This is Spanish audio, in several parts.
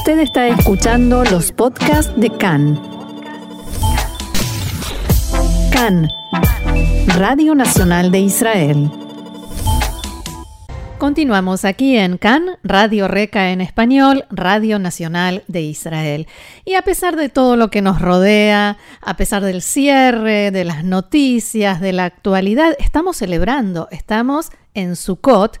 Usted está escuchando los podcasts de CAN. CAN, Radio Nacional de Israel. Continuamos aquí en CAN, Radio Reca en español, Radio Nacional de Israel. Y a pesar de todo lo que nos rodea, a pesar del cierre, de las noticias, de la actualidad, estamos celebrando, estamos en Sukkot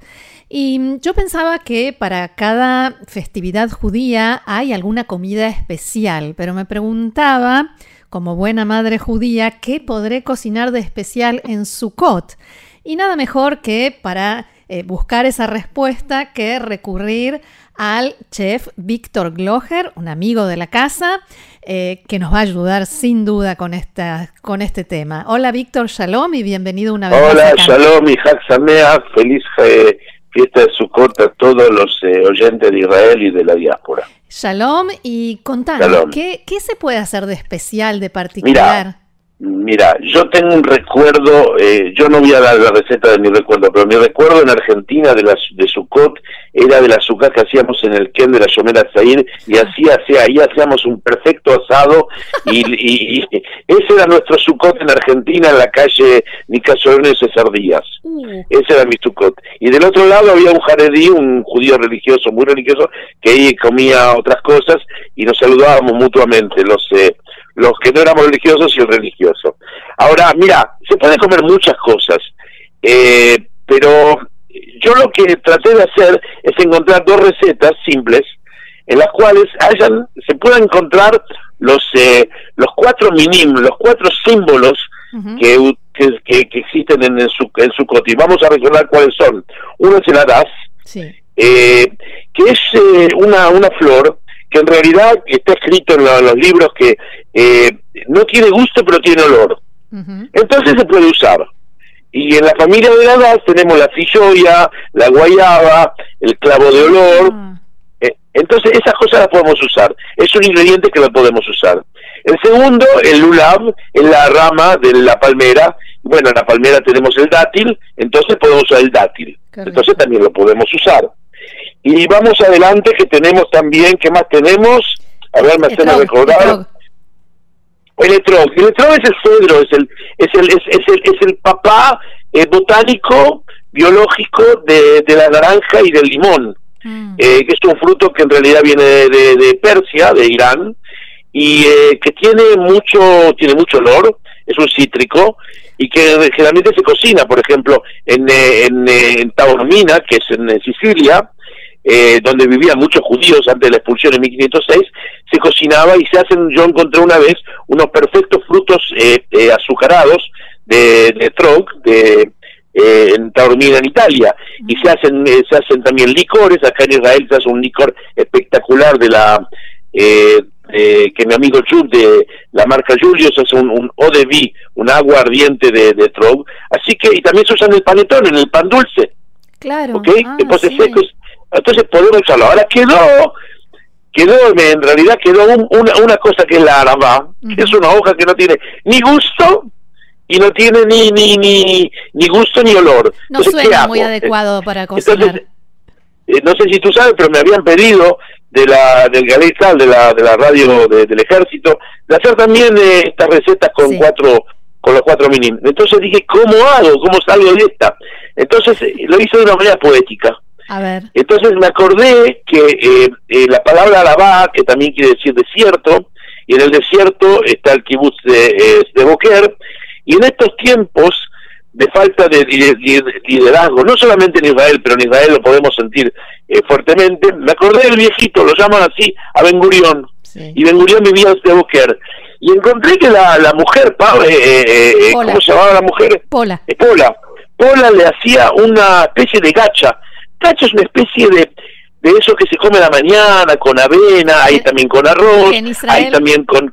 y yo pensaba que para cada festividad judía hay alguna comida especial, pero me preguntaba, como buena madre judía, ¿qué podré cocinar de especial en Sukkot? Y nada mejor que para eh, buscar esa respuesta que recurrir al chef Víctor Gloger, un amigo de la casa, eh, que nos va a ayudar sin duda con, esta, con este tema. Hola Víctor, shalom y bienvenido una vez Hola, shalom y Samea, feliz eh, fiesta de Sukkot a todos los eh, oyentes de Israel y de la diáspora. Shalom, y contanos, ¿qué, ¿qué, se puede hacer de especial, de particular? Mira, yo tengo un recuerdo, eh, yo no voy a dar la receta de mi recuerdo, pero mi recuerdo en Argentina de la, de Sucot era de la azúcar que hacíamos en el Ken de la Yomera Zahir y así, así ahí hacíamos un perfecto asado y, ese era nuestro Sucot en Argentina en la calle Nicasolones César Díaz. Uh. Ese era mi Sucot. Y del otro lado había un jaredí, un judío religioso, muy religioso, que ahí comía otras cosas y nos saludábamos mutuamente. Los... Eh, los que no éramos religiosos y el religioso. Ahora, mira, se puede comer muchas cosas, eh, pero yo lo que traté de hacer es encontrar dos recetas simples en las cuales hayan, se puedan encontrar los eh, los cuatro minim, los cuatro símbolos que, que, existen en, su en su coti. Vamos a recordar cuáles son. Uno es el hadas, eh, que es una, una flor que en realidad está escrito en, los libros que eh, no tiene gusto pero tiene olor. Entonces se puede usar. Y en la familia de la gas tenemos la filloya, la guayaba, el clavo de olor. Ah. Eh, entonces esas cosas las podemos usar. Es un ingrediente que lo podemos usar. El segundo, el lulab, es la rama de la palmera. Bueno, en la palmera tenemos el dátil, entonces podemos usar el dátil. Entonces también lo podemos usar. Y vamos adelante que tenemos también, ¿qué más tenemos? A ver, me hacen recordar. El etrog. El etrog es el cedro, es el, es el, es, el, es el papá eh, botánico, biológico de, de, la naranja y del limón, mm. eh, que es un fruto que en realidad viene de, de, Persia, de Irán, y eh, que tiene mucho, tiene mucho olor, es un cítrico, y que generalmente se cocina, por ejemplo, en, en, en Taormina, que es en Sicilia, eh, donde vivían muchos judíos antes de la expulsión en 1506, se cocinaba y se hacen, yo encontré una vez, unos perfectos frutos eh, eh, azucarados de, de trog, de, en Taormina, en Italia, y se hacen, se hacen también licores, acá en Israel se hace un licor espectacular de la... que mi amigo Chub de la marca Julius hace un, un vie, un agua ardiente de, de trog, así que, y también se usa en el panetón, en el pan dulce. Claro. ¿Ok? Ah, secos entonces podemos usarlo. Ahora quedó, quedó, en realidad quedó una, una cosa que es la araba, que es una hoja que no tiene ni gusto y no tiene ni ni ni, ni gusto ni olor. No suena muy adecuado para cocinar. Eh, no sé si tú sabes, pero me habían pedido de la del Galetal, de la de la radio del ejército, de hacer también eh, estas recetas con cuatro con los cuatro mini. Entonces dije, ¿cómo hago? ¿Cómo salgo de esta? Entonces eh, lo hice de una manera poética. Entonces me acordé que eh, eh, la palabra Arabá, que también quiere decir desierto, y en el desierto está el kibutz de, eh, de Boker, y en estos tiempos de falta de liderazgo, no solamente en Israel, pero en Israel lo podemos sentir fuertemente, me acordé del viejito, lo llaman así, a Ben Gurión, y Ben Gurión vivía de Boker, y encontré que la, la mujer, ¿cómo se llamaba la mujer? Pola. Pola. Pola le hacía una especie de gacha, Cacho es una especie de, de eso que se come a la mañana con avena, hay también con arroz, hay también con...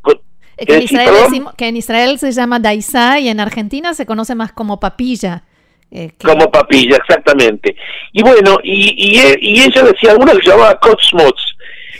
que, en Israel que, en Israel se llama daisa y en Argentina se conoce más como papilla. Eh, como papilla, exactamente. Y bueno, y, y, y ella decía alguna que se llamaba Kotzmots.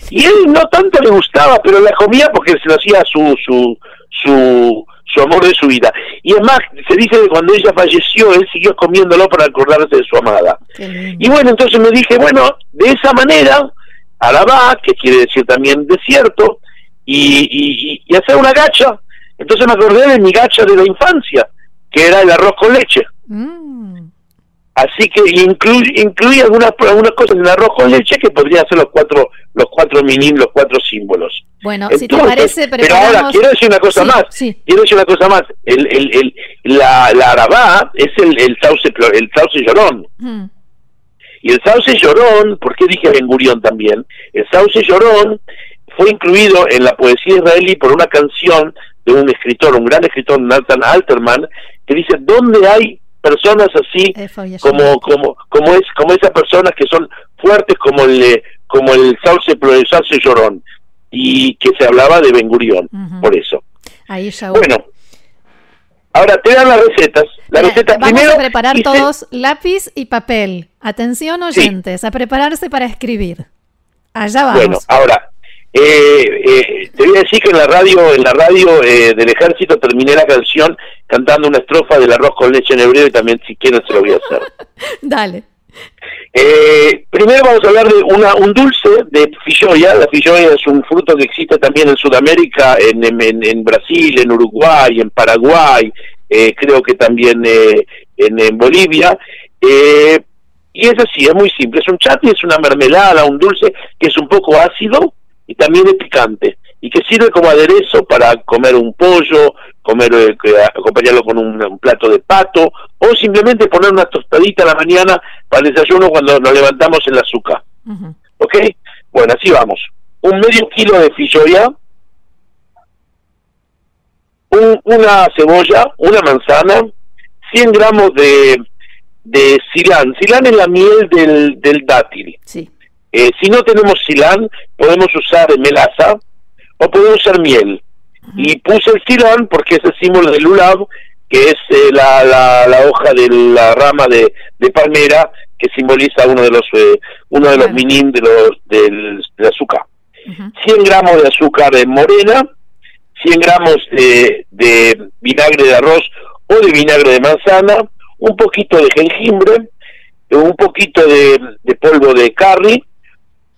Y él no tanto le gustaba, pero la comía porque se lo hacía su, su, su, su amor de su vida. Y es más, se dice que cuando ella falleció, él siguió comiéndolo para acordarse de su amada. Y bueno, entonces me dije, bueno, de esa manera Arabá, que quiere decir también desierto, y, y, hacer una gacha. Entonces me acordé de mi gacha de la infancia, que era el arroz con leche. Mm. Así que incluye, incluye algunas, algunas cosas en arroz con leche que podrían ser los cuatro los cuatro minim, los cuatro símbolos. Bueno, si te parece, pero ahora quiero decir una cosa más. Quiero decir una cosa más. El, el, el, la, la arabá es el, el sauce el sauce llorón. Mm. Y el sauce llorón, ¿por qué dije Ben Gurión también? El sauce llorón fue incluido en la poesía israelí por una canción de un escritor, un gran escritor, Nathan Alterman, que dice, ¿dónde hay personas así como como como es como esas personas que son fuertes como el como el sauce el sauce llorón y que se hablaba de Ben Gurión por eso. Ahí ya bueno ahora te dan las recetas la receta vamos a preparar todos lápiz y papel. Atención oyentes a prepararse para escribir. Allá vamos. Bueno ahora eh, eh, te voy a decir que en la radio, en la radio eh, del ejército terminé la canción cantando una estrofa del arroz con leche en hebreo y también si quieren se lo voy a hacer. Dale. Eh, primero vamos a hablar de una, un dulce de filloya. La filloya es un fruto que existe también en Sudamérica, en, en, Brasil, en Uruguay, en Paraguay, creo que también en, en, Bolivia. y es así, es muy simple. Es un chati, es una mermelada, un dulce que es un poco ácido, y también es picante y que sirve como aderezo para comer un pollo, comer eh, acompañarlo con un, plato de pato o simplemente poner una tostadita a la mañana para el desayuno cuando nos levantamos en la azúcar. ¿Ok? Bueno, así vamos. Un medio kilo de filloya, una cebolla, una manzana, 100 gramos de, de silán. Silán es la miel del, del dátil. Sí. Eh, si no tenemos silán, podemos usar melaza o podemos usar miel. Y puse el silán porque es el símbolo del lulav, que es eh, la, la, hoja de la rama de, palmera que simboliza uno de los eh, uno de los minim de los del, azúcar. 100 gramos de azúcar morena, 100 gramos de, de vinagre de arroz o de vinagre de manzana, un poquito de jengibre, un poquito de, de polvo de curry,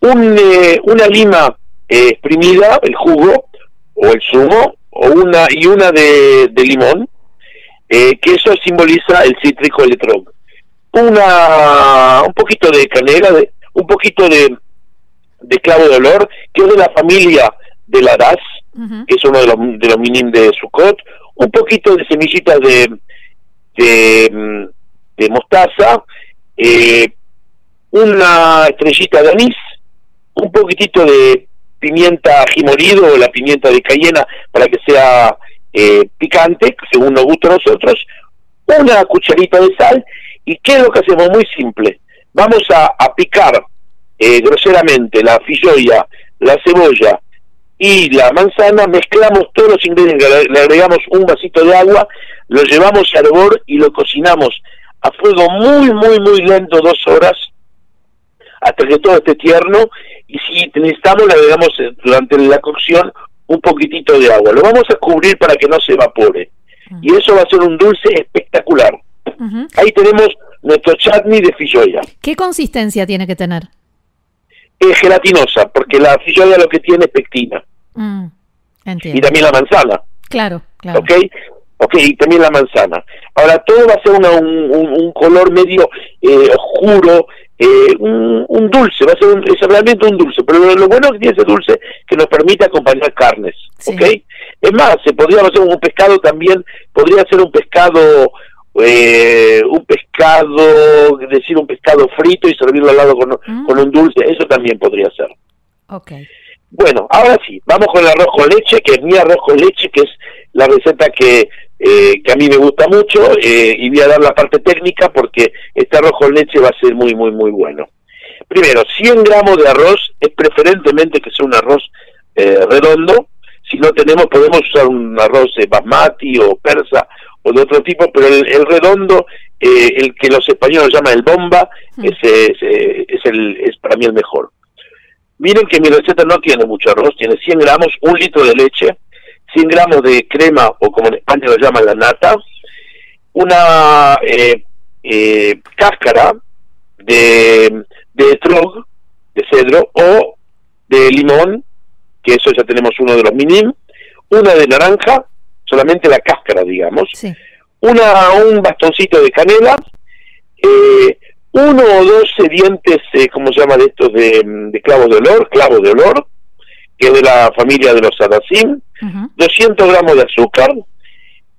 un, eh, una lima eh, exprimida, el jugo o el zumo, o una y una de, limón, eh, que eso simboliza el cítrico electrón. Una, un poquito de canela, de, un poquito de, de clavo de olor, que es de la familia de la DAS, que es uno de los, de los minim de Sukkot, un poquito de semillitas de, de, de mostaza, una estrellita de anís, un poquitito de pimienta ají molido o la pimienta de cayena para que sea eh, picante, según nos gusta a nosotros, una cucharita de sal y ¿qué es lo que hacemos? Muy simple. Vamos a, picar eh, groseramente la filloya, la cebolla y la manzana, mezclamos todos los ingredientes, le agregamos un vasito de agua, lo llevamos al hervor y lo cocinamos a fuego muy, muy, muy lento, dos horas, hasta que todo esté tierno y si necesitamos le agregamos eh, durante la cocción un poquitito de agua. Lo vamos a cubrir para que no se evapore. Y eso va a ser un dulce espectacular. Ahí tenemos nuestro chutney de filloya. ¿Qué consistencia tiene que tener? Es gelatinosa, porque la filloya lo que tiene es pectina. Mm, y también la manzana. Claro, claro. ¿Ok? Ok, y también la manzana. Ahora, todo va a ser un, color medio eh, oscuro, eh, un, dulce, va a ser un, es realmente un dulce, pero lo, bueno que tiene ese dulce que nos permite acompañar carnes, ¿ok? Es más, se podría hacer un pescado también, podría ser un pescado, eh, un pescado, decir un pescado frito y servirlo al lado con, mm. con un dulce, eso también podría ser. Ok. Bueno, ahora sí, vamos con el arroz con leche, que es mi arroz con leche, que es la receta que eh, que a mí me gusta mucho eh, y voy a dar la parte técnica porque este arroz con leche va a ser muy, muy, muy bueno. Primero, 100 gramos de arroz, es preferentemente que sea un arroz eh, redondo. Si no tenemos, podemos usar un arroz basmati o persa o de otro tipo, pero el, redondo, el que los españoles llaman el bomba, mm. ese, es, el, es para mí el mejor. Miren que mi receta no tiene mucho arroz, tiene 100 gramos, un litro de leche, 100 gramos de crema, o como en España lo llaman la nata, una eh, eh, cáscara de, de etrog, de cedro, o de limón, que eso ya tenemos uno de los minim, una de naranja, solamente la cáscara, digamos, una un bastoncito de canela, eh, uno o dos dientes, eh, ¿cómo se llama de estos? De, de clavos de olor, clavos de olor, que es de la familia de los adacim, 200 gramos de azúcar,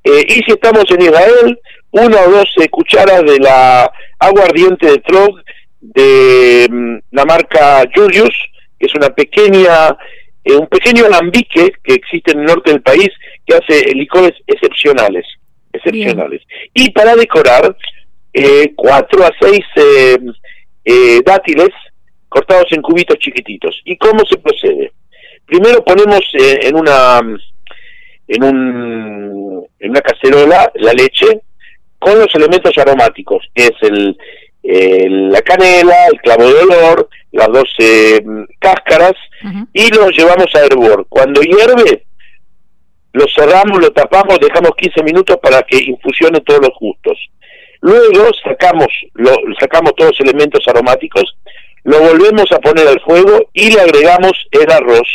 eh, y si estamos en Israel, una o dos cucharas de la agua ardiente de Trog de mm, la marca Julius, que es una pequeña, eh, un pequeño alambique que existe en el norte del país que hace licores excepcionales, excepcionales. Y para decorar, eh, cuatro a seis dátiles cortados en cubitos chiquititos. ¿Y cómo se procede? Primero ponemos en una en, un, en una cacerola la leche con los elementos aromáticos, que es el, la canela, el clavo de olor, las 12 mm, cáscaras, y los llevamos a hervor. Cuando hierve, lo cerramos, lo tapamos, dejamos 15 minutos para que infusione todos los gustos. Luego sacamos, lo, sacamos todos los elementos aromáticos, lo volvemos a poner al fuego y le agregamos el arroz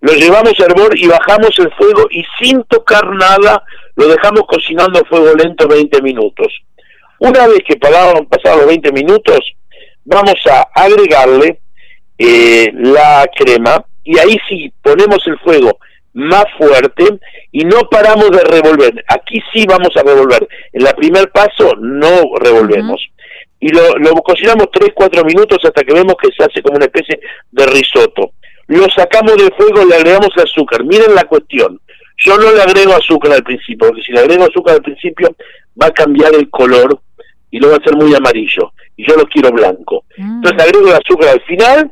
lo llevamos a hervor y bajamos el fuego y sin tocar nada lo dejamos cocinando a fuego lento 20 minutos. Una vez que pasaron, pasados los 20 minutos, vamos a agregarle eh, la crema y ahí sí ponemos el fuego más fuerte y no paramos de revolver. Aquí sí vamos a revolver. En el primer paso no revolvemos. Y lo, lo cocinamos 3-4 minutos hasta que vemos que se hace como una especie de risotto lo sacamos del fuego, le agregamos azúcar. Miren la cuestión. Yo no le agrego azúcar al principio, porque si le agrego azúcar al principio va a cambiar el color y lo va a hacer muy amarillo. Y yo lo quiero blanco. Mm. Entonces agrego el azúcar al final,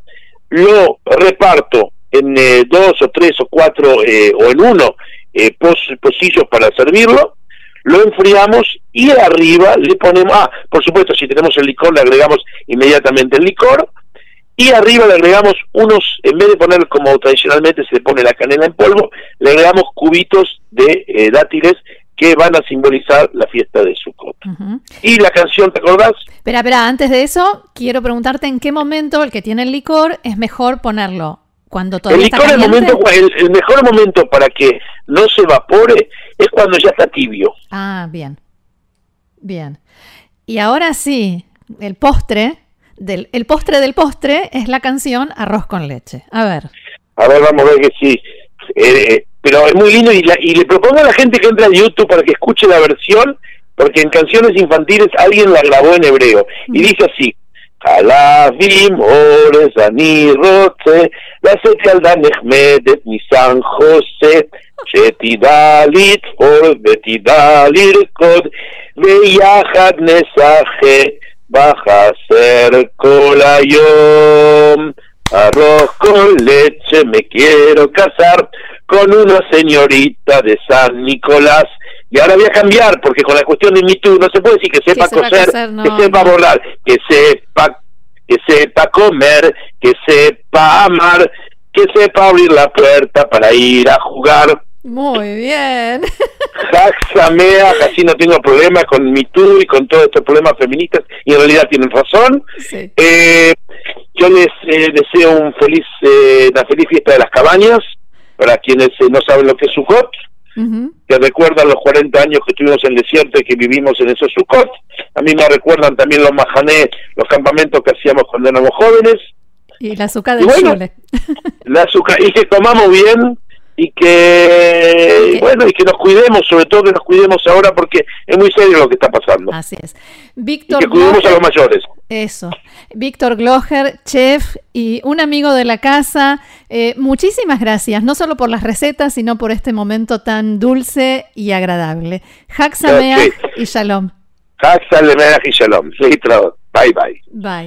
lo reparto en eh, dos o tres o cuatro eh, o en uno eh, pocillos para servirlo, lo enfriamos y arriba le ponemos, ah, por supuesto, si tenemos el licor le agregamos inmediatamente el licor, y arriba le agregamos unos, en vez de poner como tradicionalmente se pone la canela en polvo, le agregamos cubitos de eh, dátiles que van a simbolizar la fiesta de Sukkot. Y la canción, ¿te acordás? Espera, espera, antes de eso, quiero preguntarte en qué momento el que tiene el licor es mejor ponerlo. Cuando todavía el licor, el, momento, el mejor momento para que no se evapore es cuando ya está tibio. Ah, bien. Bien. Y ahora sí, el postre, el postre del postre es la canción Arroz con leche. A ver. A ver, vamos a ver que sí. Eh, eh, pero es muy lindo y, la, y le propongo a la gente que entra en YouTube para que escuche la versión, porque en canciones infantiles alguien la grabó en hebreo. Y mm. dice así. Halavim, Ores, Ani, Rote, la Setialda Nehmedet, Nisan, José, Shetidalit, Or, Betidalir, Kod, baja a ser colayón. Arroz con leche, me quiero casar con una señorita de San Nicolás. Y ahora voy a cambiar, porque con la cuestión de mí no se puede decir que sepa, que coser, que sepa volar, que sepa, que sepa comer, que sepa amar, que sepa abrir la puerta para ir a jugar muy bien. Jaxamea, casi no tengo problema con mi y con todos estos problemas feministas, y en realidad tienen razón. Eh, yo les eh, deseo un feliz, eh, una feliz fiesta de las cabañas, para quienes no saben lo que es Sukkot, que recuerdan los 40 años que estuvimos en el desierto y que vivimos en esos Sukkot. A mí me recuerdan también los majané, los campamentos que hacíamos cuando éramos jóvenes. Y la azúcar del La azúcar, y que tomamos bien, y que bueno y que nos cuidemos sobre todo que nos cuidemos ahora porque es muy serio lo que está pasando. Así es. Víctor y que cuidemos a los mayores. eso. Víctor Gloger chef y un amigo de la casa. Eh, muchísimas gracias no solo por las recetas sino por este momento tan dulce y agradable. Hak y Shalom. Hak y Shalom. Bye bye. Bye